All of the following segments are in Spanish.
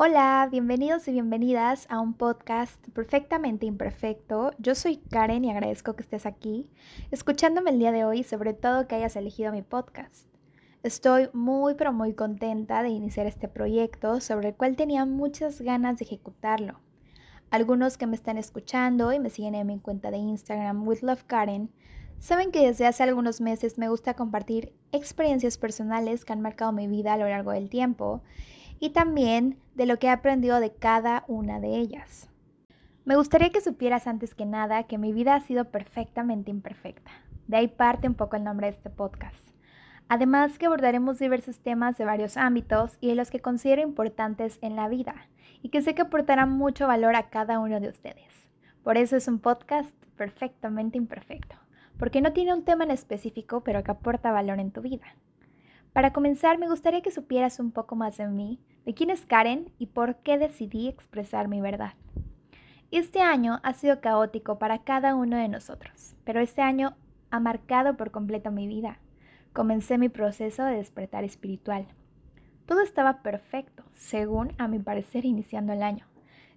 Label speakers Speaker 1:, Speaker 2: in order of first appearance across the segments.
Speaker 1: Hola, bienvenidos y bienvenidas a un podcast perfectamente imperfecto. Yo soy Karen y agradezco que estés aquí, escuchándome el día de hoy sobre todo que hayas elegido mi podcast. Estoy muy pero muy contenta de iniciar este proyecto sobre el cual tenía muchas ganas de ejecutarlo. Algunos que me están escuchando y me siguen en mi cuenta de Instagram with love Karen saben que desde hace algunos meses me gusta compartir experiencias personales que han marcado mi vida a lo largo del tiempo y también de lo que he aprendido de cada una de ellas. Me gustaría que supieras antes que nada que mi vida ha sido perfectamente imperfecta. De ahí parte un poco el nombre de este podcast. Además que abordaremos diversos temas de varios ámbitos y de los que considero importantes en la vida y que sé que aportarán mucho valor a cada uno de ustedes. Por eso es un podcast perfectamente imperfecto, porque no tiene un tema en específico pero que aporta valor en tu vida. Para comenzar, me gustaría que supieras un poco más de mí, de quién es Karen y por qué decidí expresar mi verdad. Este año ha sido caótico para cada uno de nosotros, pero este año ha marcado por completo mi vida. Comencé mi proceso de despertar espiritual. Todo estaba perfecto, según a mi parecer iniciando el año.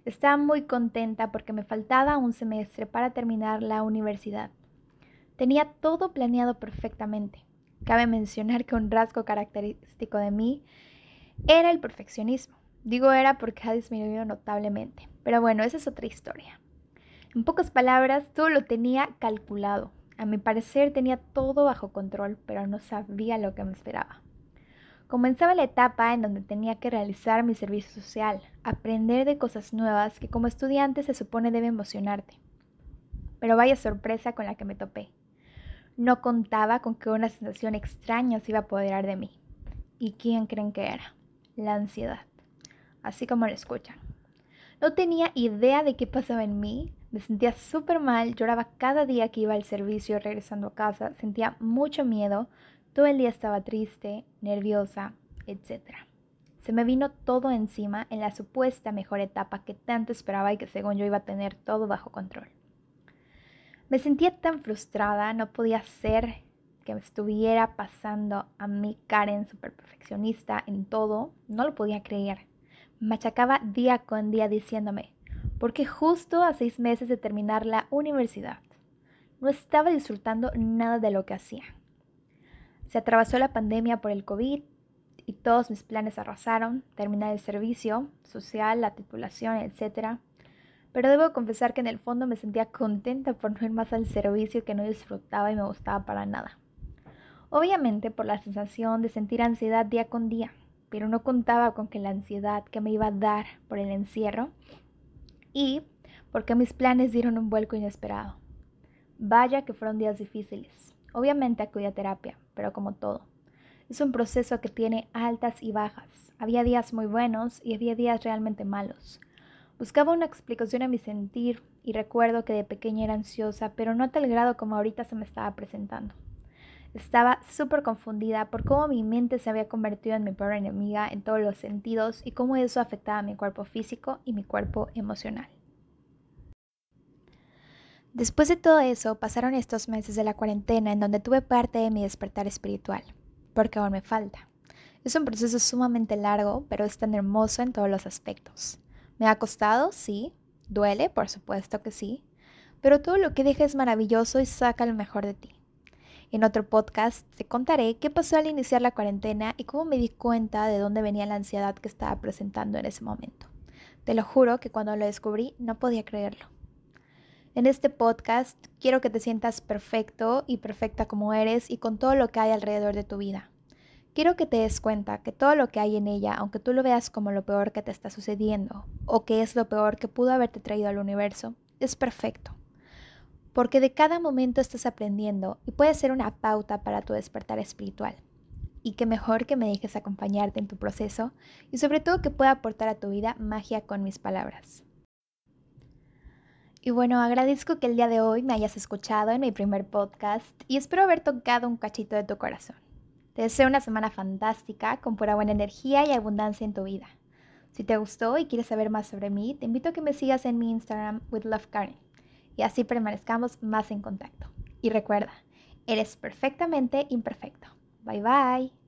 Speaker 1: Estaba muy contenta porque me faltaba un semestre para terminar la universidad. Tenía todo planeado perfectamente. Cabe mencionar que un rasgo característico de mí era el perfeccionismo. Digo era porque ha disminuido notablemente. Pero bueno, esa es otra historia. En pocas palabras, todo lo tenía calculado. A mi parecer tenía todo bajo control, pero no sabía lo que me esperaba. Comenzaba la etapa en donde tenía que realizar mi servicio social, aprender de cosas nuevas que como estudiante se supone debe emocionarte. Pero vaya sorpresa con la que me topé. No contaba con que una sensación extraña se iba a apoderar de mí. ¿Y quién creen que era? La ansiedad. Así como lo escuchan. No tenía idea de qué pasaba en mí. Me sentía súper mal, lloraba cada día que iba al servicio regresando a casa, sentía mucho miedo, todo el día estaba triste, nerviosa, etc. Se me vino todo encima en la supuesta mejor etapa que tanto esperaba y que según yo iba a tener todo bajo control. Me sentía tan frustrada, no podía ser que me estuviera pasando a mi Karen super perfeccionista en todo, no lo podía creer. Machacaba día con día diciéndome, porque justo a seis meses de terminar la universidad, no estaba disfrutando nada de lo que hacía. Se atravesó la pandemia por el COVID y todos mis planes arrasaron, terminar el servicio social, la titulación, etc pero debo confesar que en el fondo me sentía contenta por no ir más al servicio que no disfrutaba y me gustaba para nada. Obviamente por la sensación de sentir ansiedad día con día, pero no contaba con que la ansiedad que me iba a dar por el encierro y porque mis planes dieron un vuelco inesperado. Vaya que fueron días difíciles. Obviamente acudí a terapia, pero como todo. Es un proceso que tiene altas y bajas. Había días muy buenos y había días realmente malos. Buscaba una explicación a mi sentir y recuerdo que de pequeña era ansiosa, pero no a tal grado como ahorita se me estaba presentando. Estaba súper confundida por cómo mi mente se había convertido en mi peor enemiga en todos los sentidos y cómo eso afectaba mi cuerpo físico y mi cuerpo emocional. Después de todo eso, pasaron estos meses de la cuarentena en donde tuve parte de mi despertar espiritual, porque aún me falta. Es un proceso sumamente largo, pero es tan hermoso en todos los aspectos. ¿Me ha costado? Sí. ¿Duele? Por supuesto que sí. Pero todo lo que deja es maravilloso y saca lo mejor de ti. En otro podcast te contaré qué pasó al iniciar la cuarentena y cómo me di cuenta de dónde venía la ansiedad que estaba presentando en ese momento. Te lo juro que cuando lo descubrí no podía creerlo. En este podcast quiero que te sientas perfecto y perfecta como eres y con todo lo que hay alrededor de tu vida. Quiero que te des cuenta que todo lo que hay en ella, aunque tú lo veas como lo peor que te está sucediendo o que es lo peor que pudo haberte traído al universo, es perfecto. Porque de cada momento estás aprendiendo y puede ser una pauta para tu despertar espiritual. Y que mejor que me dejes acompañarte en tu proceso y sobre todo que pueda aportar a tu vida magia con mis palabras. Y bueno, agradezco que el día de hoy me hayas escuchado en mi primer podcast y espero haber tocado un cachito de tu corazón. Te deseo una semana fantástica, con pura buena energía y abundancia en tu vida. Si te gustó y quieres saber más sobre mí, te invito a que me sigas en mi Instagram with y así permanezcamos más en contacto. Y recuerda, eres perfectamente imperfecto. Bye bye.